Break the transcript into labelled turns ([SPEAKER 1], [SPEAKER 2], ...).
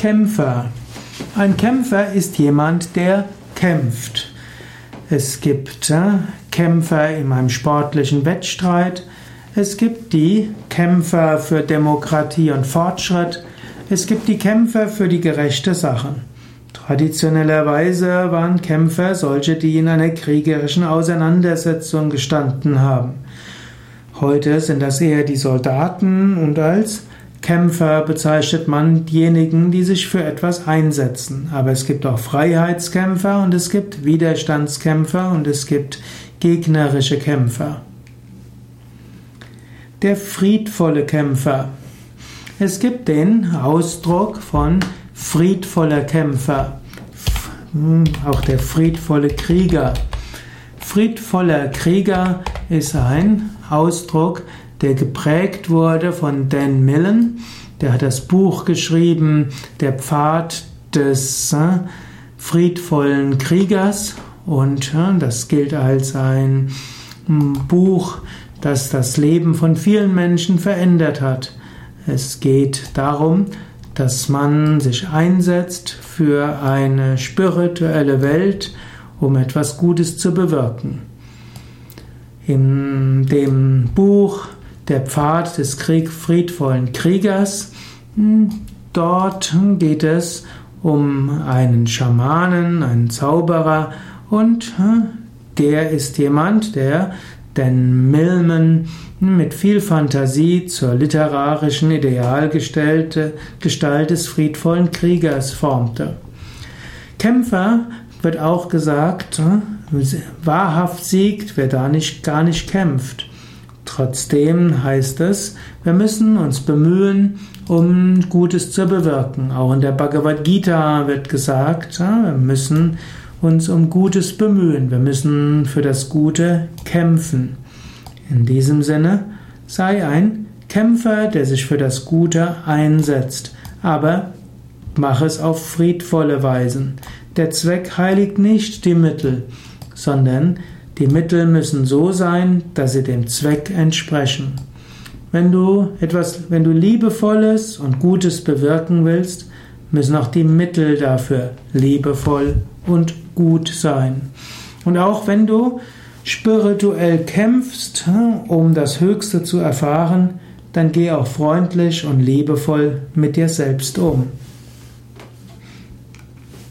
[SPEAKER 1] Kämpfer. Ein Kämpfer ist jemand, der kämpft. Es gibt äh, Kämpfer in einem sportlichen Wettstreit. Es gibt die Kämpfer für Demokratie und Fortschritt. Es gibt die Kämpfer für die gerechte Sache. Traditionellerweise waren Kämpfer solche, die in einer kriegerischen Auseinandersetzung gestanden haben. Heute sind das eher die Soldaten und als Kämpfer bezeichnet man diejenigen, die sich für etwas einsetzen. Aber es gibt auch Freiheitskämpfer und es gibt Widerstandskämpfer und es gibt gegnerische Kämpfer. Der friedvolle Kämpfer. Es gibt den Ausdruck von friedvoller Kämpfer, auch der friedvolle Krieger. Friedvoller Krieger ist ein Ausdruck, der geprägt wurde von Dan Millen. Der hat das Buch geschrieben, Der Pfad des äh, friedvollen Kriegers. Und äh, das gilt als ein hm, Buch, das das Leben von vielen Menschen verändert hat. Es geht darum, dass man sich einsetzt für eine spirituelle Welt, um etwas Gutes zu bewirken. In dem Buch Der Pfad des Krieg friedvollen Kriegers, hm, dort geht es um einen Schamanen, einen Zauberer und hm, der ist jemand, der den Milman mit viel Fantasie zur literarischen Idealgestalt des friedvollen Kriegers formte. Kämpfer wird auch gesagt, wahrhaft siegt, wer da nicht, gar nicht kämpft. Trotzdem heißt es, wir müssen uns bemühen, um Gutes zu bewirken. Auch in der Bhagavad Gita wird gesagt, wir müssen uns um Gutes bemühen, wir müssen für das Gute kämpfen. In diesem Sinne, sei ein Kämpfer, der sich für das Gute einsetzt, aber mach es auf friedvolle Weisen. Der Zweck heiligt nicht die Mittel, sondern die Mittel müssen so sein, dass sie dem Zweck entsprechen. Wenn du etwas, wenn du liebevolles und Gutes bewirken willst, müssen auch die Mittel dafür liebevoll und gut sein. Und auch wenn du spirituell kämpfst, um das Höchste zu erfahren, dann geh auch freundlich und liebevoll mit dir selbst um.